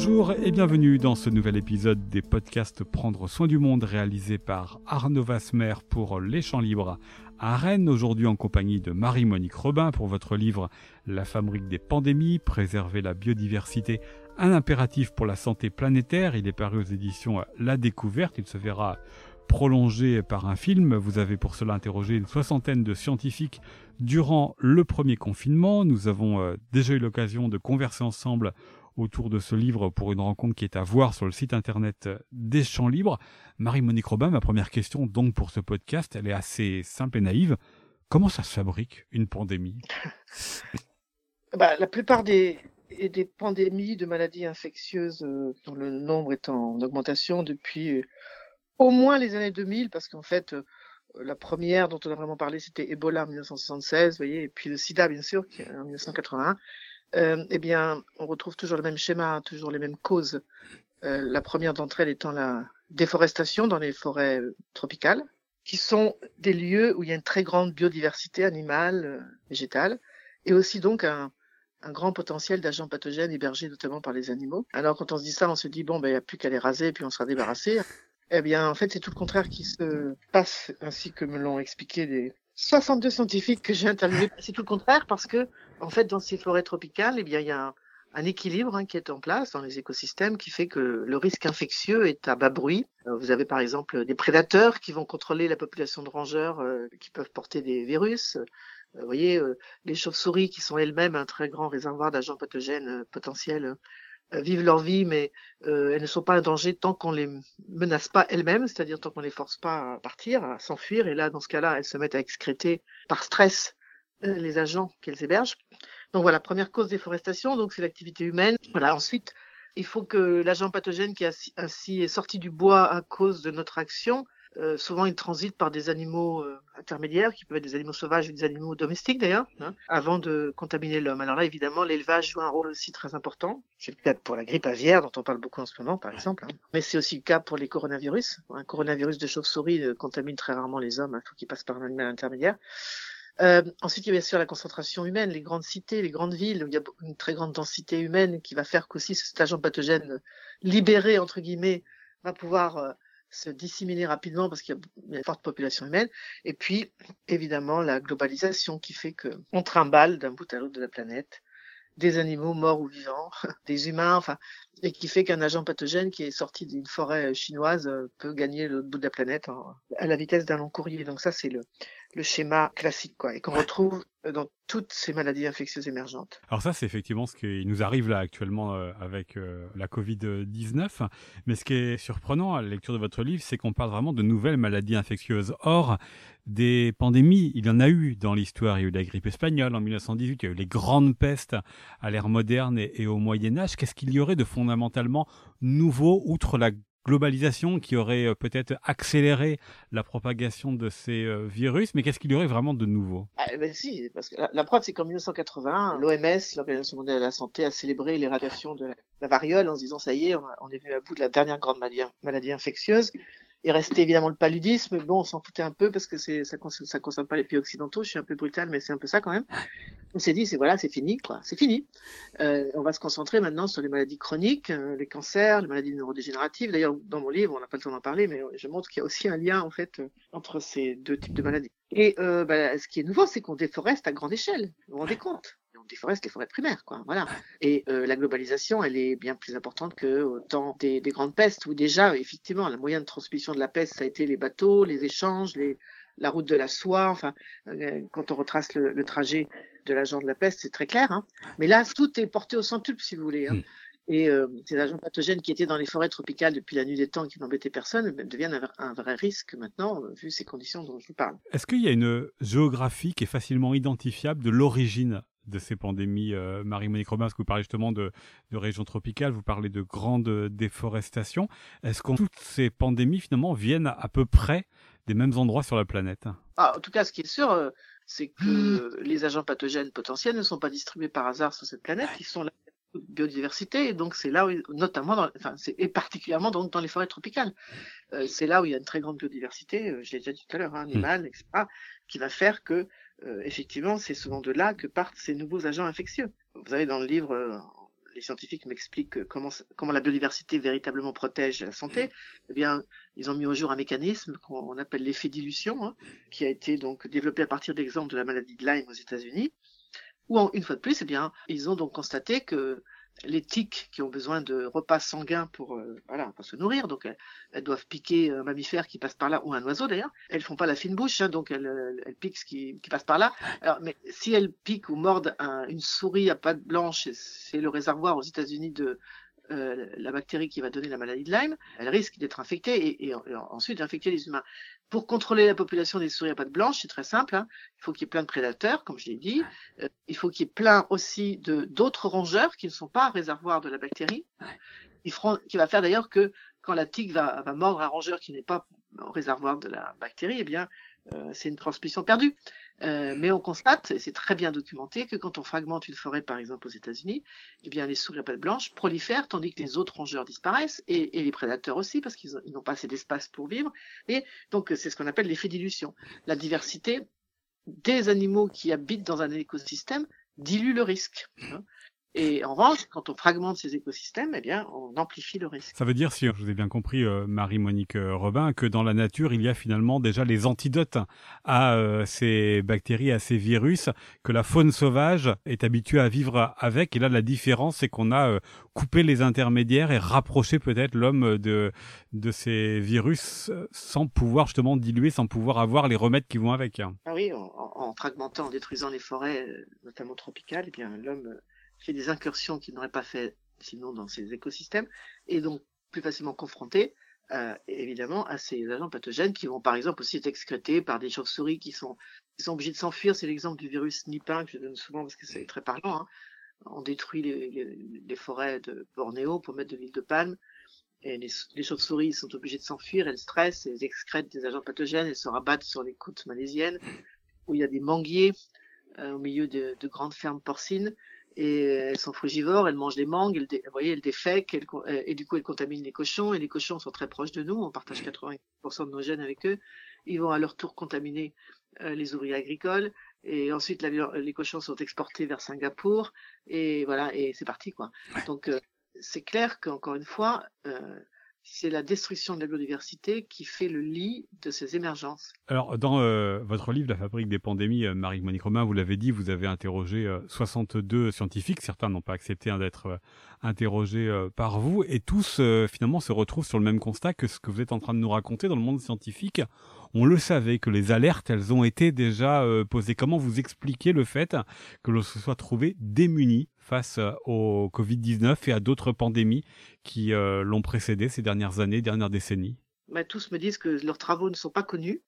Bonjour et bienvenue dans ce nouvel épisode des podcasts Prendre soin du monde réalisé par Arnaud Vasmer pour Les Champs Libres à Rennes, aujourd'hui en compagnie de Marie-Monique Robin pour votre livre La fabrique des pandémies, préserver la biodiversité, un impératif pour la santé planétaire. Il est paru aux éditions La Découverte, il se verra prolongé par un film. Vous avez pour cela interrogé une soixantaine de scientifiques durant le premier confinement. Nous avons euh, déjà eu l'occasion de converser ensemble autour de ce livre pour une rencontre qui est à voir sur le site internet des Champs Libres. Marie-Monique Robin, ma première question donc pour ce podcast, elle est assez simple et naïve. Comment ça se fabrique une pandémie? Bah, La plupart des, des pandémies de maladies infectieuses euh, dont le nombre est en augmentation depuis euh, au moins les années 2000, parce qu'en fait, euh, la première dont on a vraiment parlé, c'était Ebola en 1976, vous voyez, et puis le sida, bien sûr, en 1981 euh, eh bien, on retrouve toujours le même schéma, toujours les mêmes causes. Euh, la première d'entre elles étant la déforestation dans les forêts euh, tropicales, qui sont des lieux où il y a une très grande biodiversité animale, végétale, et aussi donc un, un grand potentiel d'agents pathogènes hébergés notamment par les animaux. Alors quand on se dit ça, on se dit bon ben il n'y a plus qu'à les raser et puis on sera débarrassé. Eh bien en fait c'est tout le contraire qui se passe, ainsi que me l'ont expliqué des, 62 scientifiques que j'ai interviewés. C'est tout le contraire parce que, en fait, dans ces forêts tropicales, eh bien, il y a un, équilibre hein, qui est en place dans les écosystèmes qui fait que le risque infectieux est à bas bruit. Euh, vous avez par exemple des prédateurs qui vont contrôler la population de rongeurs euh, qui peuvent porter des virus. Euh, vous voyez, les chauves-souris qui sont elles-mêmes un très grand réservoir d'agents pathogènes potentiels euh, vivent leur vie, mais euh, elles ne sont pas un danger tant qu'on les menace pas elles-mêmes, c'est-à-dire tant qu'on les force pas à partir, à s'enfuir. Et là, dans ce cas-là, elles se mettent à excréter par stress euh, les agents qu'elles hébergent. Donc voilà, première cause déforestation, donc c'est l'activité humaine. Voilà, ensuite, il faut que l'agent pathogène qui ainsi est sorti du bois à cause de notre action euh, souvent, ils transitent par des animaux euh, intermédiaires, qui peuvent être des animaux sauvages ou des animaux domestiques d'ailleurs, hein, avant de contaminer l'homme. Alors là, évidemment, l'élevage joue un rôle aussi très important. C'est le cas pour la grippe aviaire, dont on parle beaucoup en ce moment, par exemple. Hein. Mais c'est aussi le cas pour les coronavirus. Un coronavirus de chauve-souris euh, contamine très rarement les hommes, il faut qu'il passe par un animal intermédiaire. Euh, ensuite, il y a bien sûr la concentration humaine, les grandes cités, les grandes villes, où il y a une très grande densité humaine qui va faire qu'aussi cet agent pathogène libéré, entre guillemets, va pouvoir se disséminer rapidement parce qu'il y a une forte population humaine. Et puis, évidemment, la globalisation qui fait que on trimballe d'un bout à l'autre de la planète des animaux morts ou vivants, des humains, enfin, et qui fait qu'un agent pathogène qui est sorti d'une forêt chinoise euh, peut gagner l'autre bout de la planète à la vitesse d'un long courrier. Donc ça, c'est le, le schéma classique, quoi, et qu'on retrouve dans toutes ces maladies infectieuses émergentes. Alors ça, c'est effectivement ce qui nous arrive là actuellement euh, avec euh, la Covid-19. Mais ce qui est surprenant à la lecture de votre livre, c'est qu'on parle vraiment de nouvelles maladies infectieuses. Or, des pandémies, il y en a eu dans l'histoire. Il y a eu la grippe espagnole en 1918, il y a eu les grandes pestes à l'ère moderne et au Moyen Âge. Qu'est-ce qu'il y aurait de fondamentalement nouveau, outre la globalisation qui aurait euh, peut-être accéléré la propagation de ces euh, virus, mais qu'est-ce qu'il y aurait vraiment de nouveau? Ah, ben Si, parce que la, preuve, c'est qu'en 1980, l'OMS, l'Organisation mondiale de la santé, a célébré l'éradication de la, variole en se disant ça y est, on, est venu à bout de la dernière grande maladie infectieuse. Il restait évidemment le paludisme, bon, on s'en foutait un peu parce que c'est ça concerne, ça concerne pas les pays occidentaux. Je suis un peu brutal, mais c'est un peu ça quand même. On s'est dit, c'est voilà, c'est fini, quoi, c'est fini. Euh, on va se concentrer maintenant sur les maladies chroniques, euh, les cancers, les maladies neurodégénératives. D'ailleurs, dans mon livre, on n'a pas le temps d'en parler, mais je montre qu'il y a aussi un lien en fait euh, entre ces deux types de maladies. Et euh, bah, ce qui est nouveau, c'est qu'on déforeste à grande échelle. Vous vous rendez compte? On déforeste les forêts primaires, quoi. Voilà. Et euh, la globalisation, elle est bien plus importante que autant des, des, grandes pestes où déjà, effectivement, la moyen de transmission de la peste, ça a été les bateaux, les échanges, les, la route de la soie. Enfin, euh, quand on retrace le, le trajet de l'agent de la peste, c'est très clair. Hein. Mais là, tout est porté au centuple, si vous voulez. Hein. Mm. Et euh, ces agents pathogènes qui étaient dans les forêts tropicales depuis la nuit des temps, qui n'embêtaient personne, deviennent un, un, vrai risque maintenant, vu ces conditions dont je vous parle. Est-ce qu'il y a une géographie qui est facilement identifiable de l'origine de ces pandémies. Euh, Marie-Monique Robin, parce que vous parlez justement de, de régions tropicales, vous parlez de grandes déforestations. Est-ce que toutes ces pandémies, finalement, viennent à peu près des mêmes endroits sur la planète? Ah, En tout cas, ce qui est sûr, euh, c'est que les agents pathogènes potentiels ne sont pas distribués par hasard sur cette planète. Ils sont là biodiversité et donc c'est là où notamment dans, enfin c'est et particulièrement donc dans les forêts tropicales euh, c'est là où il y a une très grande biodiversité euh, je l'ai déjà dit tout à l'heure hein, animale etc qui va faire que euh, effectivement c'est souvent de là que partent ces nouveaux agents infectieux. Vous avez dans le livre les scientifiques m'expliquent comment, comment la biodiversité véritablement protège la santé, eh bien, ils ont mis au jour un mécanisme qu'on appelle l'effet dilution, hein, qui a été donc développé à partir d'exemples de la maladie de Lyme aux États-Unis, où une fois de plus, eh bien, ils ont donc constaté que les tiques qui ont besoin de repas sanguins pour euh, voilà pour se nourrir. Donc elles, doivent piquer un mammifère qui passe par là ou un oiseau d'ailleurs. Elles font pas la fine bouche hein, donc elles, elles, piquent ce qui, qui, passe par là. Alors mais si elles piquent ou mordent une souris à pattes blanches c'est le réservoir aux États-Unis de euh, la bactérie qui va donner la maladie de Lyme, elle risque d'être infectée et, et, et ensuite d'infecter les humains. Pour contrôler la population des souris à pattes blanches, c'est très simple. Hein. Il faut qu'il y ait plein de prédateurs, comme je l'ai dit. Euh, il faut qu'il y ait plein aussi de d'autres rongeurs qui ne sont pas réservoirs de la bactérie. Ils feront, qui va faire d'ailleurs que quand la tique va, va mordre un rongeur qui n'est pas au réservoir de la bactérie, eh bien, euh, c'est une transmission perdue. Euh, mais on constate, et c'est très bien documenté, que quand on fragmente une forêt, par exemple aux États-Unis, eh bien les souris à pattes blanches prolifèrent tandis que les autres rongeurs disparaissent et, et les prédateurs aussi parce qu'ils n'ont pas assez d'espace pour vivre. Et donc c'est ce qu'on appelle l'effet dilution. La diversité des animaux qui habitent dans un écosystème dilue le risque. Hein. Et en revanche, quand on fragmente ces écosystèmes, eh bien, on amplifie le risque. Ça veut dire, si je vous ai bien compris, euh, Marie-Monique euh, Robin, que dans la nature, il y a finalement déjà les antidotes à euh, ces bactéries, à ces virus, que la faune sauvage est habituée à vivre avec. Et là, la différence, c'est qu'on a euh, coupé les intermédiaires et rapproché peut-être l'homme de, de ces virus sans pouvoir justement diluer, sans pouvoir avoir les remèdes qui vont avec. Ah oui, en, en fragmentant, en détruisant les forêts, notamment tropicales, eh bien, l'homme fait des incursions qu'il n'aurait pas fait sinon dans ces écosystèmes, et donc plus facilement confronté euh, évidemment à ces agents pathogènes qui vont par exemple aussi être excrétés par des chauves-souris qui sont, qui sont obligés de s'enfuir. C'est l'exemple du virus Nipah que je donne souvent parce que c'est très parlant. Hein. On détruit les, les, les, forêts de Bornéo pour mettre de l'huile de palme. Et les, les chauves-souris sont obligées de s'enfuir, elles stressent, elles excrètent des agents pathogènes, elles se rabattent sur les côtes malaisiennes où il y a des manguiers euh, au milieu de, de grandes fermes porcines et elles sont frugivores, elles mangent les mangues, elles, vous voyez, elles défèquent, elles, et du coup elles contaminent les cochons, et les cochons sont très proches de nous, on partage 80% de nos gènes avec eux, ils vont à leur tour contaminer euh, les ouvriers agricoles, et ensuite la, les cochons sont exportés vers Singapour, et voilà, et c'est parti quoi. Donc euh, c'est clair qu'encore une fois, euh, c'est la destruction de la biodiversité qui fait le lit de ces émergences. Alors, dans euh, votre livre, La fabrique des pandémies, euh, Marie-Monique Romain, vous l'avez dit, vous avez interrogé euh, 62 scientifiques. Certains n'ont pas accepté hein, d'être euh, interrogés euh, par vous. Et tous, finalement, se retrouvent sur le même constat que ce que vous êtes en train de nous raconter dans le monde scientifique. On le savait que les alertes, elles ont été déjà posées. Comment vous expliquez le fait que l'on se soit trouvé démuni face au Covid-19 et à d'autres pandémies qui euh, l'ont précédé ces dernières années, dernières décennies bah, tous me disent que leurs travaux ne sont pas connus,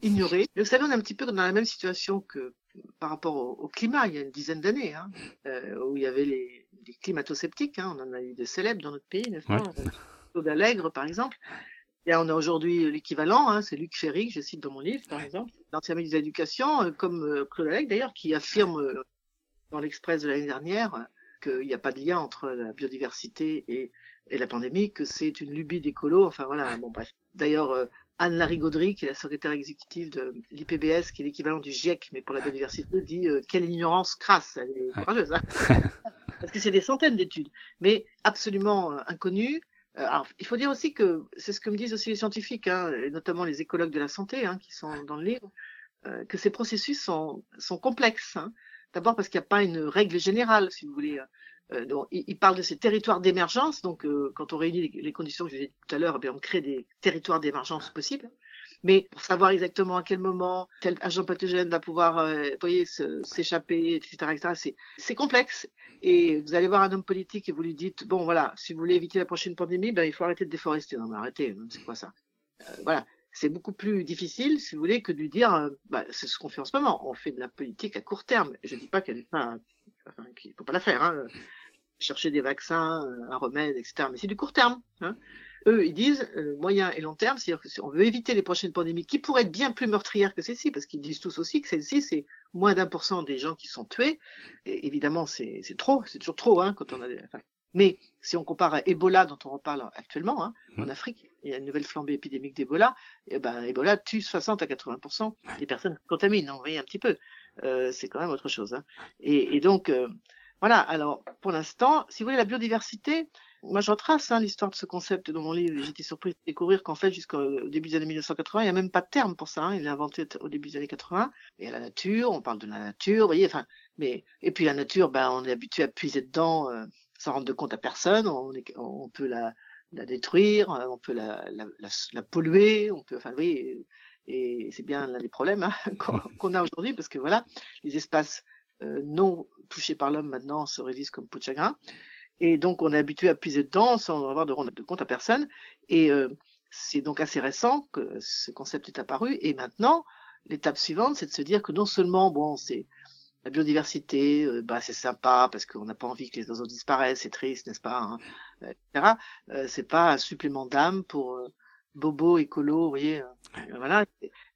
ignorés. Mais vous savez, on est un petit peu dans la même situation que par rapport au, au climat il y a une dizaine d'années, hein, euh, où il y avait les, les climato-sceptiques. Hein, on en a eu des célèbres dans notre pays, n'est-ce pas? Claude Allègre, par exemple. Et on a aujourd'hui l'équivalent, hein, c'est Luc Ferry, que je cite dans mon livre, par exemple, l'ancien ministre de l'Éducation, euh, comme euh, Claude Allègre d'ailleurs, qui affirme euh, dans l'Express de l'année dernière qu'il n'y a pas de lien entre la biodiversité et, et la pandémie, que c'est une lubie d'écolo. Enfin voilà, bon bref. D'ailleurs, euh, Anne-Larie Gaudry, qui est la secrétaire exécutive de l'IPBS, qui est l'équivalent du GIEC, mais pour la biodiversité, dit euh, quelle ignorance crasse. Elle est courageuse, hein parce que c'est des centaines d'études, mais absolument euh, inconnues. Alors, il faut dire aussi que c'est ce que me disent aussi les scientifiques, hein, et notamment les écologues de la santé, hein, qui sont dans le livre, que ces processus sont, sont complexes. Hein. D'abord parce qu'il n'y a pas une règle générale, si vous voulez. Euh, donc, il, parle de ces territoires d'émergence. Donc, euh, quand on réunit les, conditions que je vous ai dit tout à l'heure, eh on crée des territoires d'émergence possibles. Mais pour savoir exactement à quel moment tel agent pathogène va pouvoir, euh, s'échapper, etc., etc., c'est complexe. Et vous allez voir un homme politique et vous lui dites, bon, voilà, si vous voulez éviter la prochaine pandémie, ben, il faut arrêter de déforester. Non, mais arrêtez, c'est quoi ça? Euh, Voilà c'est beaucoup plus difficile, si vous voulez, que de dire, euh, bah, c'est ce qu'on fait en ce moment. On fait de la politique à court terme. Je dis pas qu'elle enfin, qu'il faut pas la faire, hein. chercher des vaccins, euh, un remède, etc. Mais c'est du court terme. Hein. Eux, ils disent euh, moyen et long terme, c'est-à-dire que si on veut éviter les prochaines pandémies qui pourraient être bien plus meurtrières que celle-ci, parce qu'ils disent tous aussi que celle-ci, c'est moins d'un pour cent des gens qui sont tués. Et évidemment, c'est trop, c'est toujours trop, hein, quand on a des, enfin, mais si on compare à Ebola, dont on reparle actuellement, hein, mmh. en Afrique, il y a une nouvelle flambée épidémique d'Ebola, et ben Ebola tue 60 à 80% des personnes contaminées. Vous voyez un petit peu, euh, c'est quand même autre chose. Hein. Et, et, donc, euh, Voilà, alors pour l'instant, si vous voulez, la biodiversité, moi je retrace hein, l'histoire de ce concept dans mon livre j'étais surprise de découvrir qu'en fait, jusqu'au début des années 1980, il n'y a même pas de terme pour ça. Hein, il est inventé au début des années 80. Et la nature, on parle de la nature, vous voyez, enfin, mais, et puis la nature, ben, on est habitué à puiser dedans euh, sans rendre de compte à personne, on, on peut la, la détruire, on peut la, la, la, polluer, on peut, enfin, oui, et c'est bien l'un des problèmes hein, qu'on a aujourd'hui parce que voilà, les espaces euh, non touchés par l'homme maintenant se réduisent comme peau de chagrin. Et donc on est habitué à puiser dedans sans avoir de rendre de compte à personne. Et euh, c'est donc assez récent que ce concept est apparu. Et maintenant, l'étape suivante, c'est de se dire que non seulement, bon, c'est la biodiversité, euh, bah, c'est sympa parce qu'on n'a pas envie que les oiseaux disparaissent, c'est triste, n'est-ce pas, hein, etc. Euh, c'est pas un supplément d'âme pour bobo écolo, vous voyez. voilà.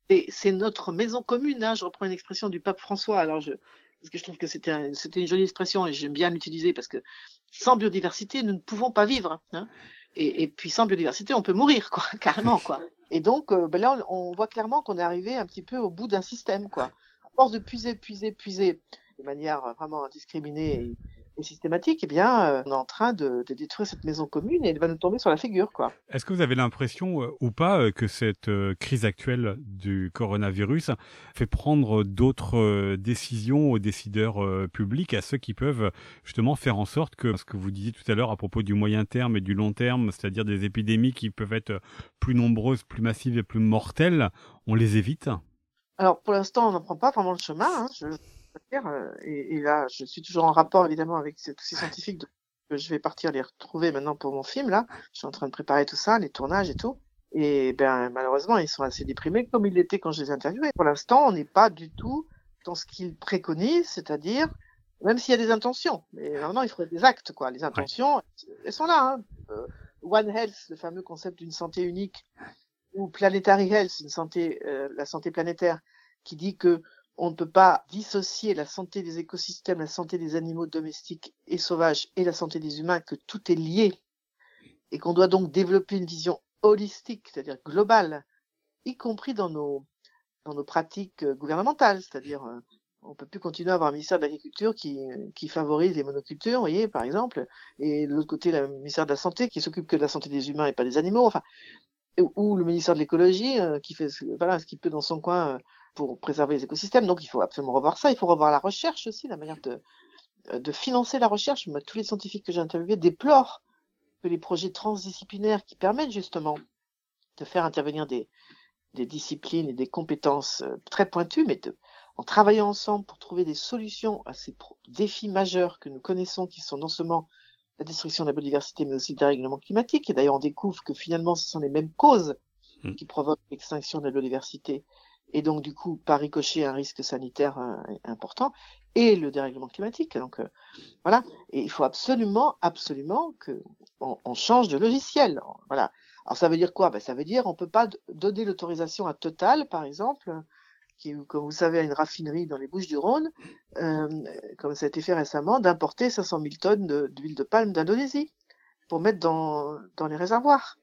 Et c'est notre maison commune. Hein, je reprends une expression du pape François. Alors je, parce que je trouve que c'était c'était une jolie expression et j'aime bien l'utiliser parce que sans biodiversité nous ne pouvons pas vivre hein. et, et, puis sans biodiversité on peut mourir quoi carrément quoi et donc euh, ben là on, voit clairement qu'on est arrivé un petit peu au bout d'un système quoi force de puiser puiser puiser de manière vraiment indiscriminée systématique, eh bien, euh, on est en train de, détruire cette maison commune et elle va nous tomber sur la figure, quoi. Est-ce que vous avez l'impression euh, ou pas euh, que cette crise actuelle du coronavirus fait prendre d'autres décisions aux décideurs publics, à ceux qui peuvent justement faire en sorte que ce que vous disiez tout à l'heure à propos du moyen terme et du long terme, c'est-à-dire des épidémies qui peuvent être plus nombreuses, plus massives et plus mortelles, on les évite? Alors pour l'instant, on n'en prend pas vraiment le chemin. Hein. Je euh, et, et, là, je suis toujours en rapport évidemment avec tous ces scientifiques que je vais partir les retrouver maintenant pour mon film. Là, je suis en train de préparer tout ça, les tournages et tout. Et ben malheureusement, ils sont assez déprimés comme ils l'étaient quand je les interviewais. Pour l'instant, on n'est pas du tout dans ce qu'ils préconisent, c'est-à-dire même s'il y a des intentions, mais maintenant il faudrait des actes quoi. Les intentions, elles sont là. Hein. Euh, One Health, le fameux concept d'une santé unique, ou Planetary Health, une euh, la santé planétaire, qui dit que on ne peut pas dissocier la santé des écosystèmes, la santé des animaux domestiques et sauvages et la santé des humains, que tout est lié. Et qu'on doit donc développer une vision holistique, c'est-à-dire globale, y compris dans nos, dans nos pratiques euh, gouvernementales, c'est-à-dire euh, on peut plus continuer à avoir un ministère de l'agriculture qui, qui favorise les monocultures, vous voyez, par exemple, et de l'autre côté, le ministère de la santé qui s'occupe que de la santé des humains et pas des animaux, enfin, ou le ministère de l'écologie euh, qui fait voilà, ce qu'il peut dans son coin pour préserver les écosystèmes. Donc il faut absolument revoir ça. Il faut revoir la recherche aussi, la manière de, euh, de financer la recherche. Tous les scientifiques que j'ai interviewés déplorent que les projets transdisciplinaires qui permettent justement de faire intervenir des, des disciplines et des compétences euh, très pointues, mais de, en travaillant ensemble pour trouver des solutions à ces défis majeurs que nous connaissons, qui sont non seulement la destruction de la biodiversité, mais aussi le dérèglement climatique. Et d'ailleurs, on découvre que finalement, ce sont les mêmes causes mmh. qui provoquent l'extinction de la biodiversité et donc du coup par ricochet un risque sanitaire euh, important et le dérèglement climatique. Donc euh, voilà, et il faut absolument, absolument que on, change de logiciel. Voilà. Alors ça veut dire quoi? Ben, ça veut dire on peut pas donner l'autorisation à Total, par exemple, qui, comme vous savez, a une raffinerie dans les Bouches-du-Rhône, euh, comme ça a été fait récemment, d'importer 500 000 tonnes d'huile de, palme d'Indonésie pour mettre dans, les réservoirs.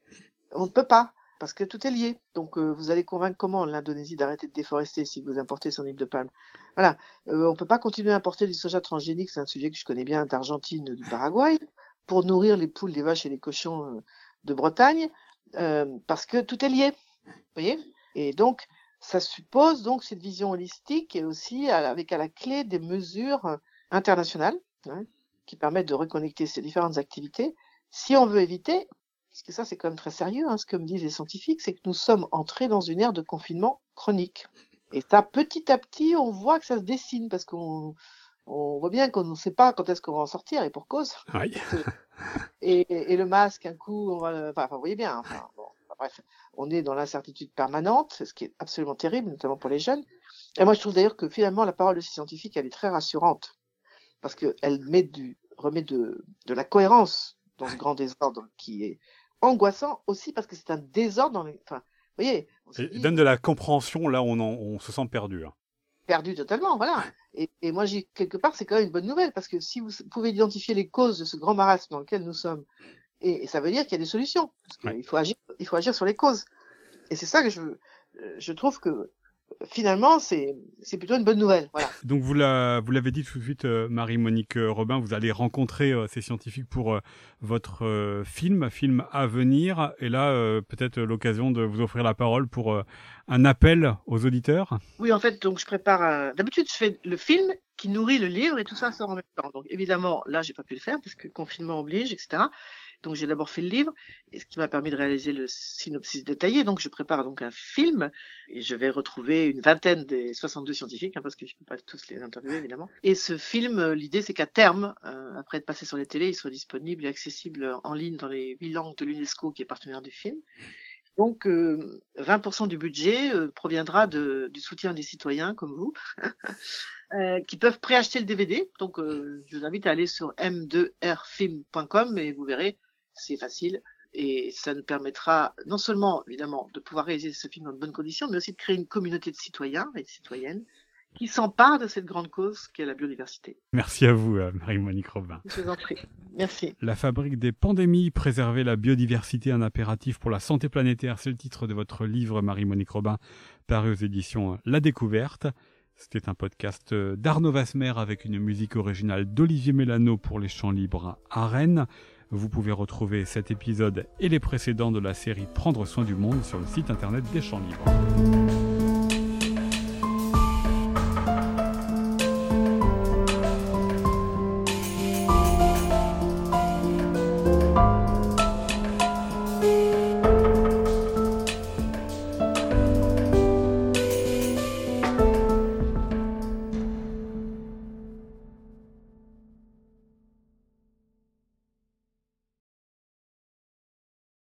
On ne peut pas parce que tout est lié. Donc euh, vous allez convaincre comment l'Indonésie d'arrêter de déforester si vous importez son huile de palme? Voilà, euh, on peut pas continuer à importer du soja transgénique, c'est un sujet que je connais bien d'Argentine, du Paraguay, pour nourrir les poules, les vaches et les cochons de Bretagne, parce que tout est lié. Vous voyez? Et donc ça suppose donc cette vision holistique et aussi avec à la clé des mesures internationales hein, qui permettent de reconnecter ces différentes activités si on veut éviter parce que ça c'est quand même très sérieux, hein, ce que me disent les scientifiques, c'est que nous sommes entrés dans une ère de confinement chronique. Et ça, petit à petit, on voit que ça se dessine, parce qu'on on voit bien qu'on ne sait pas quand est-ce qu'on va en sortir, et pour cause. Oui. et, et, le masque, un coup, on va enfin, vous voyez bien, enfin, bref, on est dans l'incertitude permanente, ce qui est absolument terrible, notamment pour les jeunes. Et moi, je trouve d'ailleurs que finalement, la parole de ces scientifiques, elle est très rassurante, parce qu'elle met du, remet de, de la cohérence dans ce grand désordre qui est angoissant aussi parce que c'est un désordre dans les. Enfin, vous voyez. Il donne de la compréhension là où on, on se sent perdu. Hein. Perdu totalement, voilà. Et, et moi, j'ai quelque part, c'est quand même une bonne nouvelle parce que si vous pouvez identifier les causes de ce grand marasme dans lequel nous sommes, et, ça veut dire qu'il y a des solutions. Parce qu'il faut agir, il faut agir sur les causes. Et c'est ça que je, je trouve que finalement, c'est c'est plutôt une bonne nouvelle. Voilà. Donc vous la, vous l'avez dit tout de suite, euh, Marie-Monique euh, Robin, vous allez rencontrer euh, ces scientifiques pour votre film, film à venir, et là peut-être l'occasion de vous offrir la parole pour un appel aux auditeurs. Oui, en fait, donc je prépare. D'habitude, je fais le film qui nourrit le livre et tout ça sort en même temps. Donc évidemment, là, j'ai pas pu le faire parce que confinement oblige, etc. Donc j'ai d'abord fait le livre, ce qui m'a permis de réaliser le synopsis détaillé. Donc je prépare donc un film et je vais retrouver une vingtaine des 62 scientifiques, hein, parce que je ne peux pas tous les interviewer évidemment. Et ce film, euh, l'idée c'est qu'à terme, euh, après être passé sur les télés, il soit disponible et accessible en ligne dans les huit langues de l'UNESCO qui est partenaire du film. Donc, 20% euh, du budget proviendra de, du soutien des citoyens comme vous, qui peuvent préacheter le DVD. Donc, je vous invite à aller sur m2rfilm.com et vous verrez c'est facile. Et ça nous permettra non seulement, évidemment, de pouvoir réaliser ce film dans de bonnes conditions, mais aussi de créer une communauté de citoyens et de citoyennes qui s'emparent de cette grande cause qu'est la biodiversité. Merci à vous, euh, Marie-Monique Robin. Je vous en prie. Merci. La fabrique des pandémies, préserver la biodiversité, un impératif pour la santé planétaire, c'est le titre de votre livre, Marie-Monique Robin, paru aux éditions La Découverte. C'était un podcast d'Arnaud Vasmer avec une musique originale d'Olivier Mélano pour les chants libres à Rennes. Vous pouvez retrouver cet épisode et les précédents de la série Prendre soin du monde sur le site internet des Champs Libres.